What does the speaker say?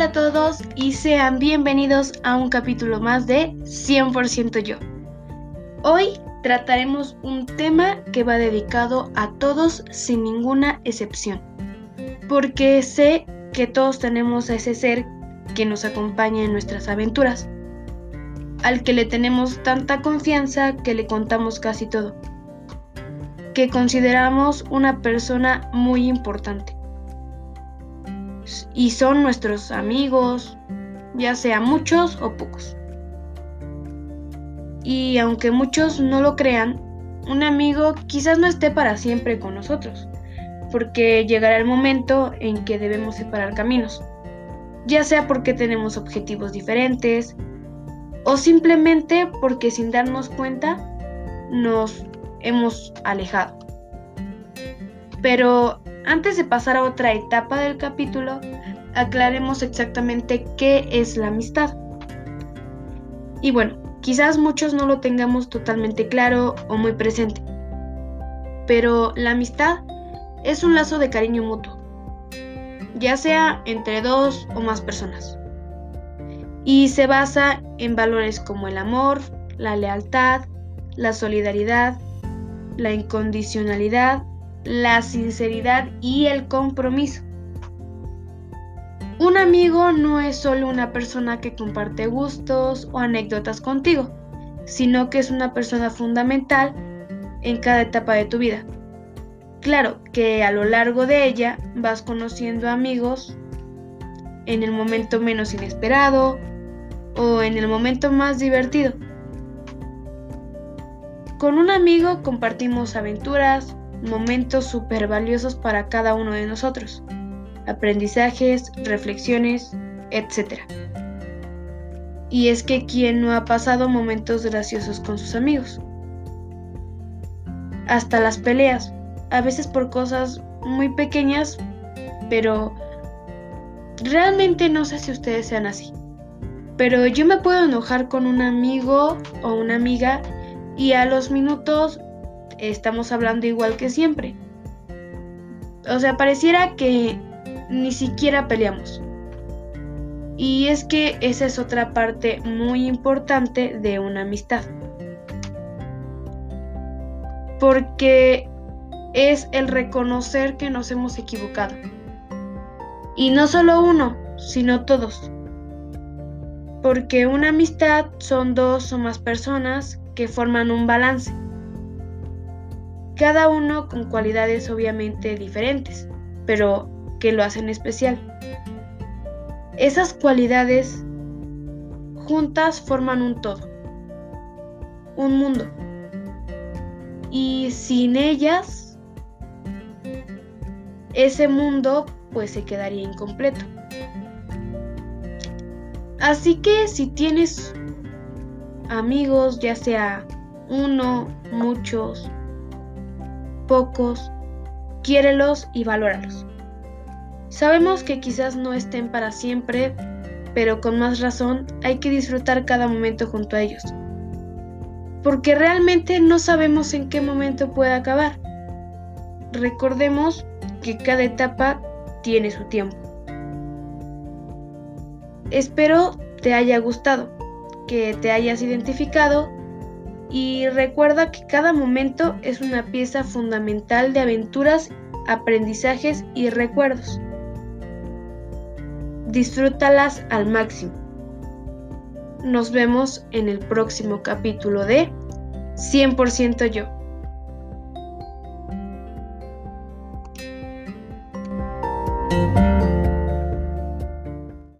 Hola a todos y sean bienvenidos a un capítulo más de 100% yo. Hoy trataremos un tema que va dedicado a todos sin ninguna excepción, porque sé que todos tenemos a ese ser que nos acompaña en nuestras aventuras, al que le tenemos tanta confianza que le contamos casi todo, que consideramos una persona muy importante y son nuestros amigos, ya sea muchos o pocos. Y aunque muchos no lo crean, un amigo quizás no esté para siempre con nosotros, porque llegará el momento en que debemos separar caminos, ya sea porque tenemos objetivos diferentes o simplemente porque sin darnos cuenta nos hemos alejado. Pero antes de pasar a otra etapa del capítulo, aclaremos exactamente qué es la amistad. Y bueno, quizás muchos no lo tengamos totalmente claro o muy presente, pero la amistad es un lazo de cariño mutuo, ya sea entre dos o más personas, y se basa en valores como el amor, la lealtad, la solidaridad, la incondicionalidad, la sinceridad y el compromiso. Un amigo no es solo una persona que comparte gustos o anécdotas contigo, sino que es una persona fundamental en cada etapa de tu vida. Claro que a lo largo de ella vas conociendo amigos en el momento menos inesperado o en el momento más divertido. Con un amigo compartimos aventuras, momentos súper valiosos para cada uno de nosotros, aprendizajes, reflexiones, etc. Y es que quien no ha pasado momentos graciosos con sus amigos. Hasta las peleas, a veces por cosas muy pequeñas, pero realmente no sé si ustedes sean así. Pero yo me puedo enojar con un amigo o una amiga y a los minutos estamos hablando igual que siempre. O sea, pareciera que ni siquiera peleamos. Y es que esa es otra parte muy importante de una amistad. Porque es el reconocer que nos hemos equivocado. Y no solo uno, sino todos. Porque una amistad son dos o más personas que forman un balance cada uno con cualidades obviamente diferentes, pero que lo hacen especial. Esas cualidades juntas forman un todo, un mundo. Y sin ellas, ese mundo pues se quedaría incompleto. Así que si tienes amigos, ya sea uno, muchos, pocos, quiérelos y valóralos. Sabemos que quizás no estén para siempre, pero con más razón hay que disfrutar cada momento junto a ellos. Porque realmente no sabemos en qué momento puede acabar. Recordemos que cada etapa tiene su tiempo. Espero te haya gustado, que te hayas identificado y recuerda que cada momento es una pieza fundamental de aventuras, aprendizajes y recuerdos. Disfrútalas al máximo. Nos vemos en el próximo capítulo de 100% yo.